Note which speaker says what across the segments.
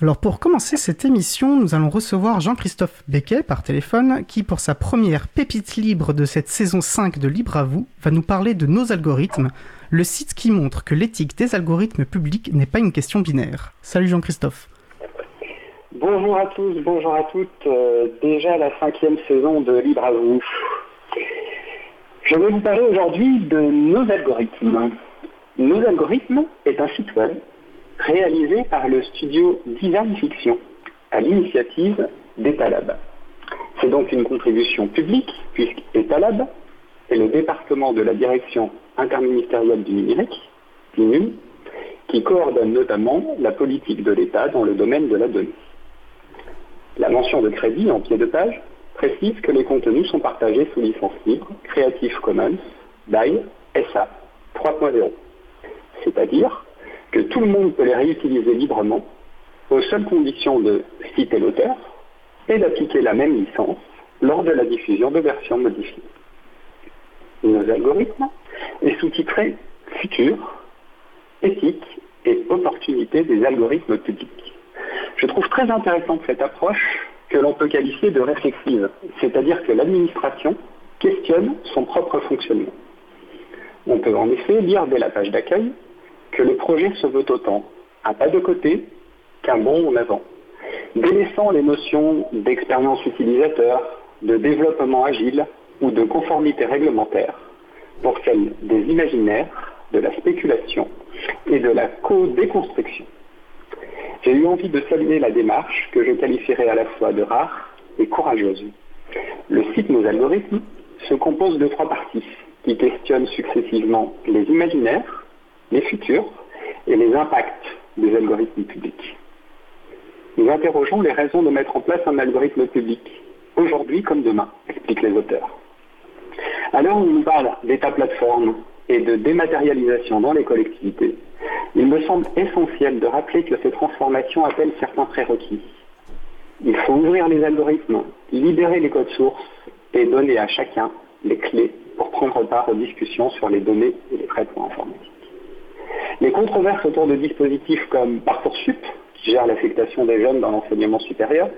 Speaker 1: Alors pour commencer cette émission, nous allons recevoir Jean-Christophe Becquet par téléphone qui pour sa première pépite libre de cette saison 5 de Libre à vous va nous parler de nos algorithmes, le site qui montre que l'éthique des algorithmes publics n'est pas une question binaire. Salut Jean-Christophe.
Speaker 2: Bonjour à tous, bonjour à toutes. Euh, déjà la cinquième saison de Libre à vous. Je vais vous parler aujourd'hui de nos algorithmes. Nos algorithmes est un site web réalisé par le studio Design Fiction à l'initiative d'Etalab. C'est donc une contribution publique puisqu'Etalab est le département de la direction interministérielle du numérique, DINUM, qui coordonne notamment la politique de l'État dans le domaine de la donnée. La mention de crédit en pied de page précise que les contenus sont partagés sous licence libre Creative Commons by SA 3.0, c'est-à-dire que tout le monde peut les réutiliser librement, aux seules conditions de citer l'auteur et d'appliquer la même licence lors de la diffusion de versions modifiées. Nos algorithmes est sous-titré Futur, éthique et opportunité des algorithmes publics. Je trouve très intéressante cette approche que l'on peut qualifier de réflexive, c'est-à-dire que l'administration questionne son propre fonctionnement. On peut en effet lire dès la page d'accueil que le projet se veut autant un pas de côté qu'un bond en avant, délaissant les notions d'expérience utilisateur, de développement agile ou de conformité réglementaire pour celle des imaginaires, de la spéculation et de la co-déconstruction. J'ai eu envie de saluer la démarche que je qualifierais à la fois de rare et courageuse. Le site Nos algorithmes se compose de trois parties qui questionnent successivement les imaginaires, les futurs et les impacts des algorithmes publics. Nous interrogeons les raisons de mettre en place un algorithme public, aujourd'hui comme demain, expliquent les auteurs. L'heure où nous parle d'état plateforme et de dématérialisation dans les collectivités, il me semble essentiel de rappeler que ces transformations appellent certains prérequis. Il faut ouvrir les algorithmes, libérer les codes sources et donner à chacun les clés pour prendre part aux discussions sur les données et les traitements informatiques. Les controverses autour de dispositifs comme Parcoursup, qui gère l'affectation des jeunes dans l'enseignement supérieur,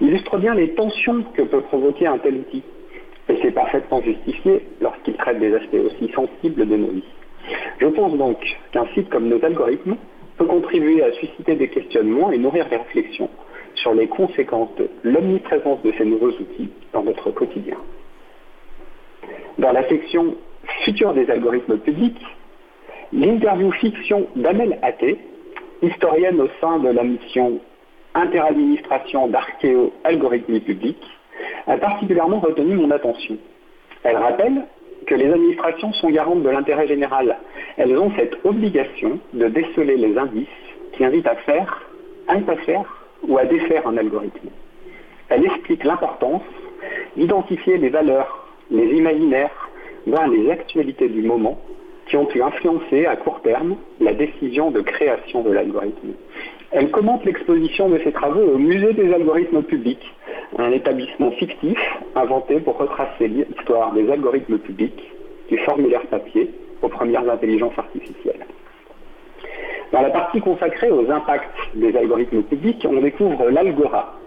Speaker 2: illustrent bien les tensions que peut provoquer un tel outil. Et c'est parfaitement justifié lorsqu'il traite des aspects aussi sensibles de nos vies. Je pense donc qu'un site comme nos algorithmes peut contribuer à susciter des questionnements et nourrir des réflexions sur les conséquences de l'omniprésence de ces nouveaux outils dans notre quotidien. Dans la section Futur des algorithmes publics, L'interview fiction d'Amel Athé, historienne au sein de la mission Interadministration d'archéo-algorithmie publique, a particulièrement retenu mon attention. Elle rappelle que les administrations sont garantes de l'intérêt général. Elles ont cette obligation de déceler les indices qui invitent à faire, à ne pas faire ou à défaire un algorithme. Elle explique l'importance d'identifier les valeurs, les imaginaires, voire les actualités du moment qui ont pu influencer à court terme la décision de création de l'algorithme. Elle commente l'exposition de ses travaux au Musée des algorithmes publics, un établissement fictif inventé pour retracer l'histoire des algorithmes publics, du formulaire papier aux premières intelligences artificielles. Dans la partie consacrée aux impacts des algorithmes publics, on découvre l'Algora,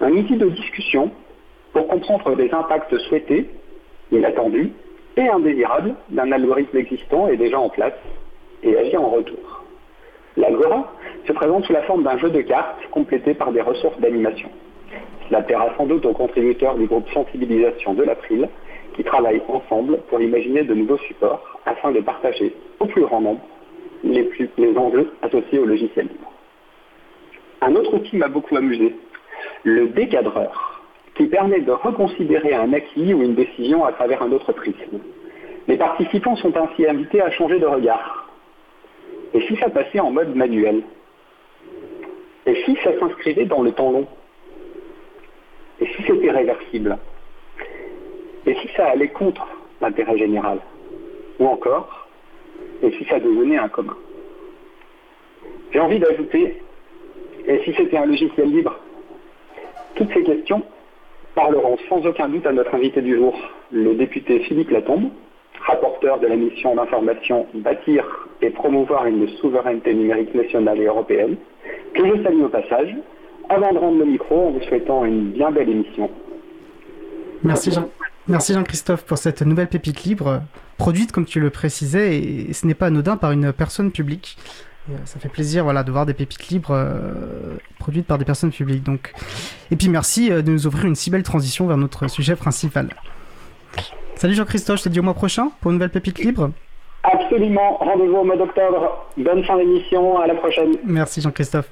Speaker 2: un outil de discussion pour comprendre les impacts souhaités, inattendus, indésirable d'un algorithme existant et déjà en place et agir en retour. L'Algora se présente sous la forme d'un jeu de cartes complété par des ressources d'animation. Cela plaira sans doute aux contributeurs du groupe Sensibilisation de l'April qui travaillent ensemble pour imaginer de nouveaux supports afin de partager au plus grand nombre les, les enjeux associés au logiciel libre. Un autre outil m'a beaucoup amusé, le décadreur qui permet de reconsidérer un acquis ou une décision à travers un autre prisme. Les participants sont ainsi invités à changer de regard. Et si ça passait en mode manuel? Et si ça s'inscrivait dans le temps long? Et si c'était réversible? Et si ça allait contre l'intérêt général? Ou encore, et si ça devenait un commun? J'ai envie d'ajouter, et si c'était un logiciel libre? Toutes ces questions parleront sans aucun doute à notre invité du jour, le député Philippe Latombe, rapporteur de la mission d'information Bâtir et promouvoir une souveraineté numérique nationale et européenne, que je salue au passage, avant de rendre le micro en vous souhaitant une bien belle émission.
Speaker 1: Merci Jean. Merci Jean-Christophe pour cette nouvelle pépite libre, produite comme tu le précisais, et ce n'est pas anodin par une personne publique. Euh, ça fait plaisir voilà, de voir des pépites libres euh, produites par des personnes publiques. Donc. Et puis merci euh, de nous offrir une si belle transition vers notre sujet principal. Salut Jean-Christophe, je te dis au mois prochain pour une nouvelle pépite libre.
Speaker 2: Absolument, rendez-vous au mois d'octobre. Bonne fin d'émission, à la prochaine.
Speaker 1: Merci Jean-Christophe.